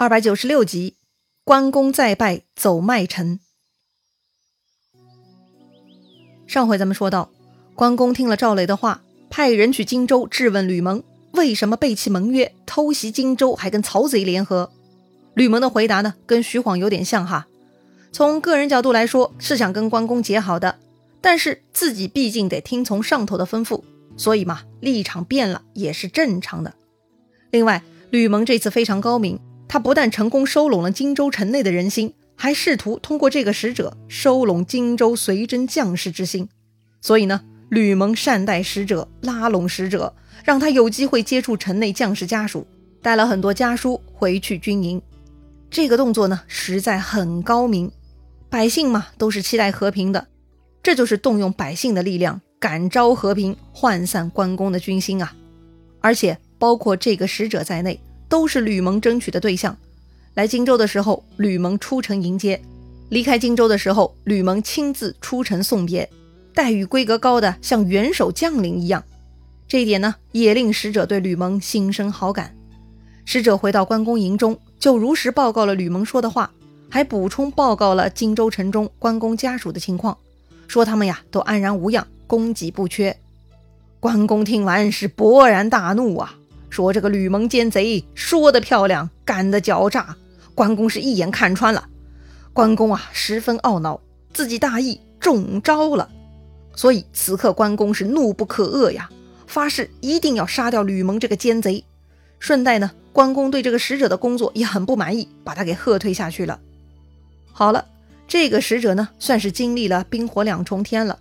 二百九十六集，关公再拜走麦城。上回咱们说到，关公听了赵雷的话，派人去荆州质问吕蒙，为什么背弃盟约，偷袭荆州，还跟曹贼联合？吕蒙的回答呢，跟徐晃有点像哈。从个人角度来说，是想跟关公结好的，但是自己毕竟得听从上头的吩咐，所以嘛，立场变了也是正常的。另外，吕蒙这次非常高明。他不但成功收拢了荆州城内的人心，还试图通过这个使者收拢荆州随真将士之心。所以呢，吕蒙善待使者，拉拢使者，让他有机会接触城内将士家属，带了很多家书回去军营。这个动作呢，实在很高明。百姓嘛，都是期待和平的，这就是动用百姓的力量感召和平，涣散关公的军心啊！而且包括这个使者在内。都是吕蒙争取的对象。来荆州的时候，吕蒙出城迎接；离开荆州的时候，吕蒙亲自出城送别，待遇规格高的像元首将领一样。这一点呢，也令使者对吕蒙心生好感。使者回到关公营中，就如实报告了吕蒙说的话，还补充报告了荆州城中关公家属的情况，说他们呀都安然无恙，供给不缺。关公听完是勃然大怒啊！说这个吕蒙奸贼，说的漂亮，干的狡诈，关公是一眼看穿了。关公啊，十分懊恼，自己大意中招了，所以此刻关公是怒不可遏呀，发誓一定要杀掉吕蒙这个奸贼。顺带呢，关公对这个使者的工作也很不满意，把他给喝退下去了。好了，这个使者呢，算是经历了冰火两重天了。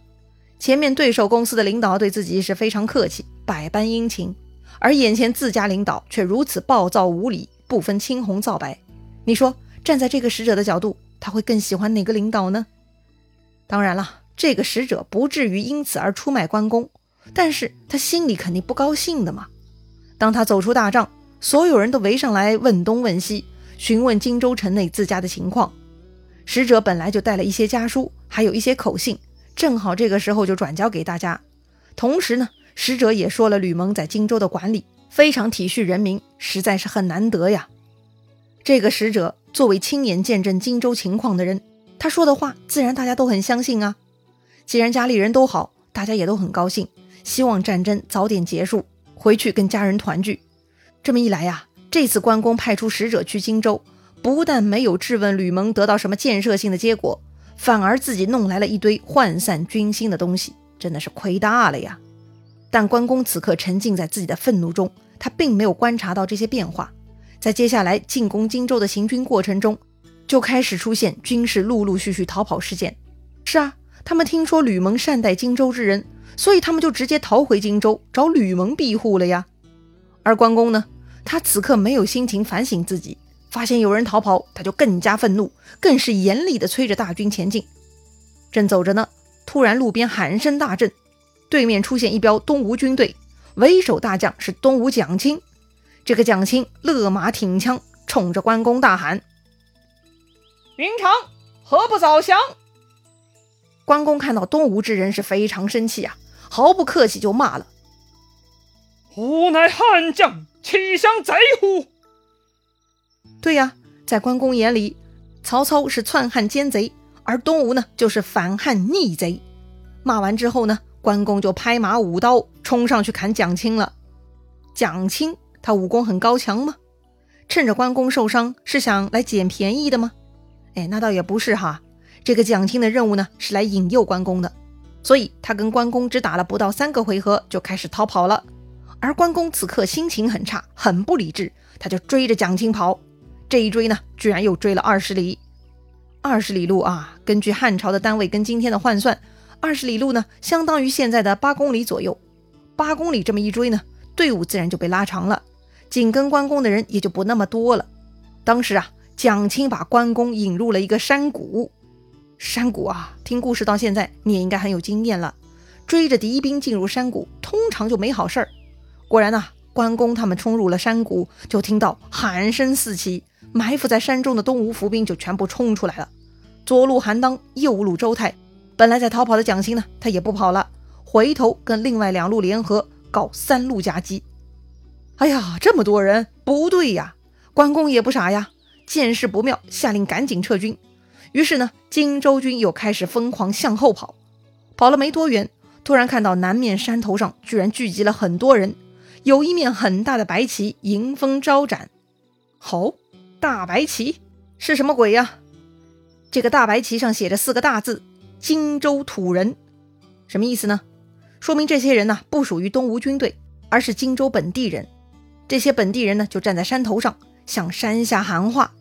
前面对手公司的领导对自己是非常客气，百般殷勤。而眼前自家领导却如此暴躁无礼，不分青红皂白。你说，站在这个使者的角度，他会更喜欢哪个领导呢？当然了，这个使者不至于因此而出卖关公，但是他心里肯定不高兴的嘛。当他走出大帐，所有人都围上来问东问西，询问荆州城内自家的情况。使者本来就带了一些家书，还有一些口信，正好这个时候就转交给大家。同时呢。使者也说了，吕蒙在荆州的管理非常体恤人民，实在是很难得呀。这个使者作为亲眼见证荆州情况的人，他说的话自然大家都很相信啊。既然家里人都好，大家也都很高兴，希望战争早点结束，回去跟家人团聚。这么一来呀，这次关公派出使者去荆州，不但没有质问吕蒙得到什么建设性的结果，反而自己弄来了一堆涣散军心的东西，真的是亏大了呀。但关公此刻沉浸在自己的愤怒中，他并没有观察到这些变化。在接下来进攻荆州的行军过程中，就开始出现军士陆陆续续逃跑事件。是啊，他们听说吕蒙善待荆州之人，所以他们就直接逃回荆州找吕蒙庇护了呀。而关公呢，他此刻没有心情反省自己，发现有人逃跑，他就更加愤怒，更是严厉地催着大军前进。正走着呢，突然路边喊声大震。对面出现一彪东吴军队，为首大将是东吴蒋钦。这个蒋钦勒马挺枪，冲着关公大喊：“云长，何不早降？”关公看到东吴之人是非常生气啊，毫不客气就骂了：“吾乃汉将，岂降贼乎？”对呀，在关公眼里，曹操是篡汉奸贼，而东吴呢就是反汉逆贼。骂完之后呢？关公就拍马舞刀冲上去砍蒋钦了。蒋钦他武功很高强吗？趁着关公受伤是想来捡便宜的吗？哎，那倒也不是哈。这个蒋钦的任务呢是来引诱关公的，所以他跟关公只打了不到三个回合就开始逃跑了。而关公此刻心情很差，很不理智，他就追着蒋钦跑。这一追呢，居然又追了二十里。二十里路啊，根据汉朝的单位跟今天的换算。二十里路呢，相当于现在的八公里左右。八公里这么一追呢，队伍自然就被拉长了，紧跟关公的人也就不那么多了。当时啊，蒋钦把关公引入了一个山谷。山谷啊，听故事到现在你也应该很有经验了。追着敌兵进入山谷，通常就没好事儿。果然呐，关公他们冲入了山谷，就听到喊声四起，埋伏在山中的东吴伏兵就全部冲出来了。左路韩当，右路周泰。本来在逃跑的蒋钦呢，他也不跑了，回头跟另外两路联合搞三路夹击。哎呀，这么多人不对呀！关公也不傻呀，见势不妙，下令赶紧撤军。于是呢，荆州军又开始疯狂向后跑。跑了没多远，突然看到南面山头上居然聚集了很多人，有一面很大的白旗迎风招展。吼，大白旗是什么鬼呀？这个大白旗上写着四个大字：“荆州土人”，什么意思呢？说明这些人呢不属于东吴军队，而是荆州本地人。这些本地人呢就站在山头上，向山下喊话：“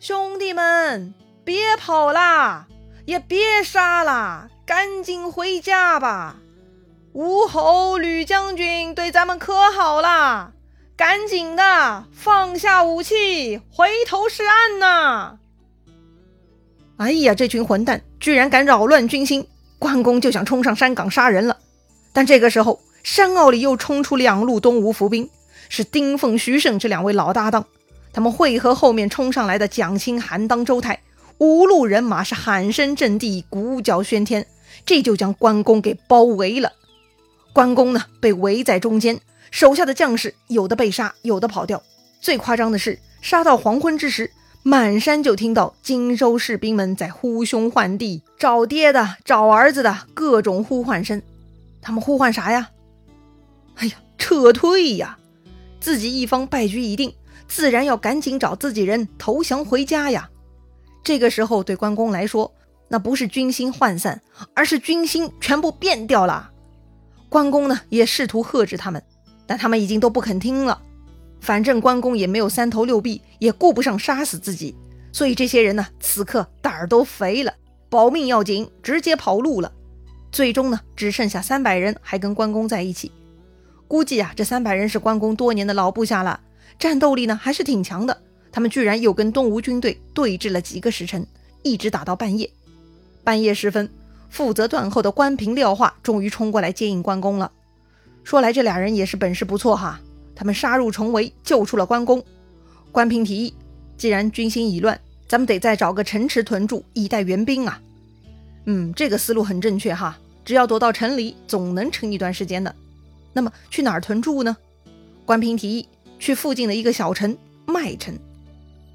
兄弟们，别跑啦，也别杀啦，赶紧回家吧！吴侯吕将军对咱们可好啦，赶紧的放下武器，回头是岸呐！”哎呀，这群混蛋居然敢扰乱军心！关公就想冲上山岗杀人了，但这个时候山坳里又冲出两路东吴伏兵，是丁奉、徐盛这两位老搭档。他们会合后面冲上来的蒋钦、韩当、周泰，五路人马是喊声震地，鼓角喧天，这就将关公给包围了。关公呢，被围在中间，手下的将士有的被杀，有的跑掉。最夸张的是，杀到黄昏之时。满山就听到荆州士兵们在呼兄唤弟、找爹的、找儿子的各种呼唤声。他们呼唤啥呀？哎呀，撤退呀！自己一方败局已定，自然要赶紧找自己人投降回家呀。这个时候对关公来说，那不是军心涣散，而是军心全部变掉了。关公呢，也试图喝止他们，但他们已经都不肯听了。反正关公也没有三头六臂，也顾不上杀死自己，所以这些人呢，此刻胆儿都肥了，保命要紧，直接跑路了。最终呢，只剩下三百人还跟关公在一起。估计啊，这三百人是关公多年的老部下了，战斗力呢还是挺强的。他们居然又跟东吴军队对峙了几个时辰，一直打到半夜。半夜时分，负责断后的关平、廖化终于冲过来接应关公了。说来这俩人也是本事不错哈。他们杀入重围，救出了关公。关平提议，既然军心已乱，咱们得再找个城池屯驻，以待援兵啊。嗯，这个思路很正确哈。只要躲到城里，总能撑一段时间的。那么去哪儿屯驻呢？关平提议去附近的一个小城麦城。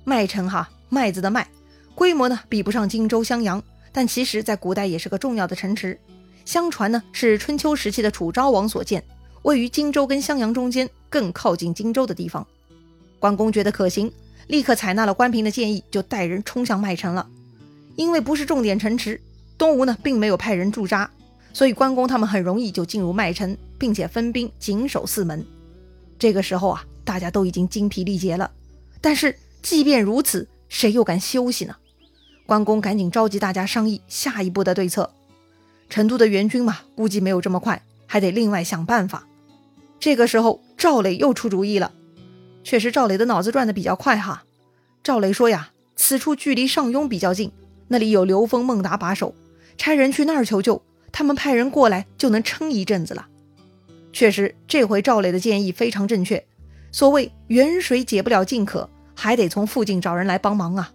麦城哈，麦子的麦，规模呢比不上荆州、襄阳，但其实在古代也是个重要的城池。相传呢是春秋时期的楚昭王所建。位于荆州跟襄阳中间，更靠近荆州的地方，关公觉得可行，立刻采纳了关平的建议，就带人冲向麦城了。因为不是重点城池，东吴呢并没有派人驻扎，所以关公他们很容易就进入麦城，并且分兵紧守四门。这个时候啊，大家都已经精疲力竭了，但是即便如此，谁又敢休息呢？关公赶紧召集大家商议下一步的对策。成都的援军嘛，估计没有这么快，还得另外想办法。这个时候，赵磊又出主意了。确实，赵磊的脑子转得比较快哈。赵磊说呀：“此处距离上庸比较近，那里有刘封、孟达把守，差人去那儿求救，他们派人过来就能撑一阵子了。”确实，这回赵磊的建议非常正确。所谓远水解不了近渴，还得从附近找人来帮忙啊。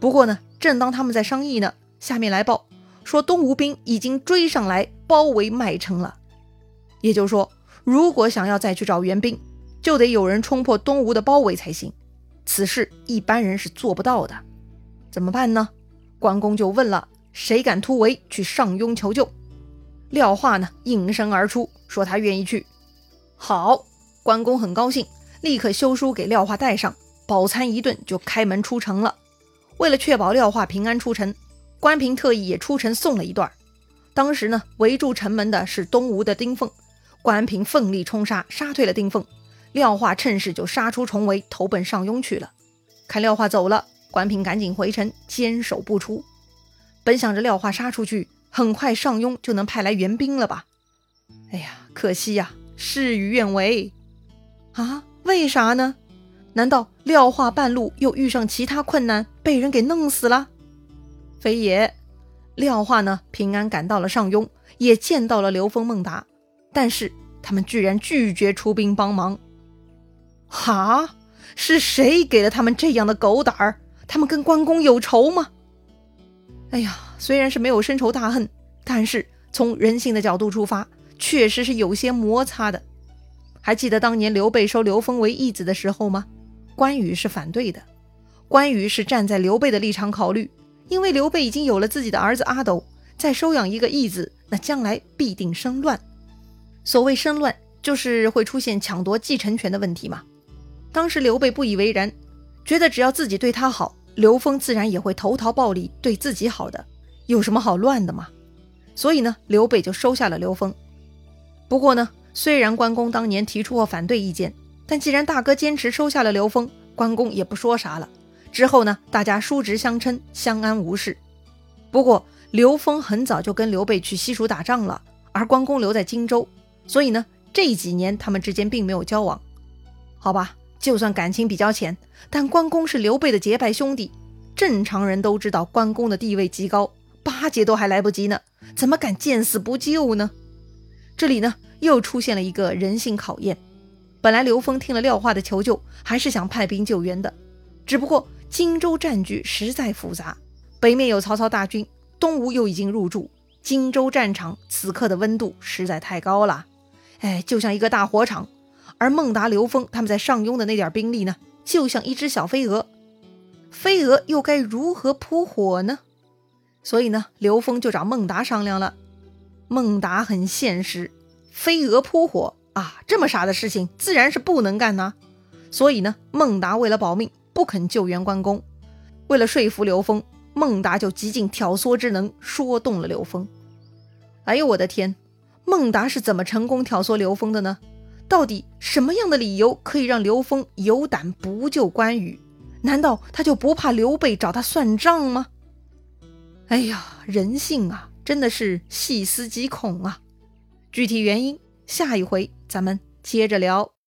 不过呢，正当他们在商议呢，下面来报说东吴兵已经追上来包围麦城了，也就是说。如果想要再去找援兵，就得有人冲破东吴的包围才行。此事一般人是做不到的，怎么办呢？关公就问了：谁敢突围去上庸求救？廖化呢应声而出，说他愿意去。好，关公很高兴，立刻修书给廖化带上，饱餐一顿就开门出城了。为了确保廖化平安出城，关平特意也出城送了一段。当时呢，围住城门的是东吴的丁奉。关平奋力冲杀，杀退了丁奉。廖化趁势就杀出重围，投奔上庸去了。看廖化走了，关平赶紧回城坚守不出。本想着廖化杀出去，很快上庸就能派来援兵了吧？哎呀，可惜呀，事与愿违。啊？为啥呢？难道廖化半路又遇上其他困难，被人给弄死了？非也，廖化呢平安赶到了上庸，也见到了刘封、孟达。但是他们居然拒绝出兵帮忙，哈？是谁给了他们这样的狗胆儿？他们跟关公有仇吗？哎呀，虽然是没有深仇大恨，但是从人性的角度出发，确实是有些摩擦的。还记得当年刘备收刘封为义子的时候吗？关羽是反对的，关羽是站在刘备的立场考虑，因为刘备已经有了自己的儿子阿斗，再收养一个义子，那将来必定生乱。所谓生乱，就是会出现抢夺继承权的问题嘛。当时刘备不以为然，觉得只要自己对他好，刘封自然也会投桃报李，对自己好的，有什么好乱的嘛？所以呢，刘备就收下了刘封。不过呢，虽然关公当年提出过反对意见，但既然大哥坚持收下了刘封，关公也不说啥了。之后呢，大家叔侄相称，相安无事。不过刘封很早就跟刘备去西蜀打仗了，而关公留在荆州。所以呢，这几年他们之间并没有交往，好吧？就算感情比较浅，但关公是刘备的结拜兄弟，正常人都知道关公的地位极高，巴结都还来不及呢，怎么敢见死不救呢？这里呢，又出现了一个人性考验。本来刘封听了廖化的求救，还是想派兵救援的，只不过荆州战局实在复杂，北面有曹操大军，东吴又已经入驻，荆州战场此刻的温度实在太高了。哎，就像一个大火场，而孟达、刘封他们在上庸的那点兵力呢，就像一只小飞蛾，飞蛾又该如何扑火呢？所以呢，刘封就找孟达商量了。孟达很现实，飞蛾扑火啊，这么傻的事情自然是不能干呐。所以呢，孟达为了保命，不肯救援关公。为了说服刘封，孟达就极尽挑唆之能，说动了刘封。哎呦，我的天！孟达是怎么成功挑唆刘封的呢？到底什么样的理由可以让刘封有胆不救关羽？难道他就不怕刘备找他算账吗？哎呀，人性啊，真的是细思极恐啊！具体原因，下一回咱们接着聊。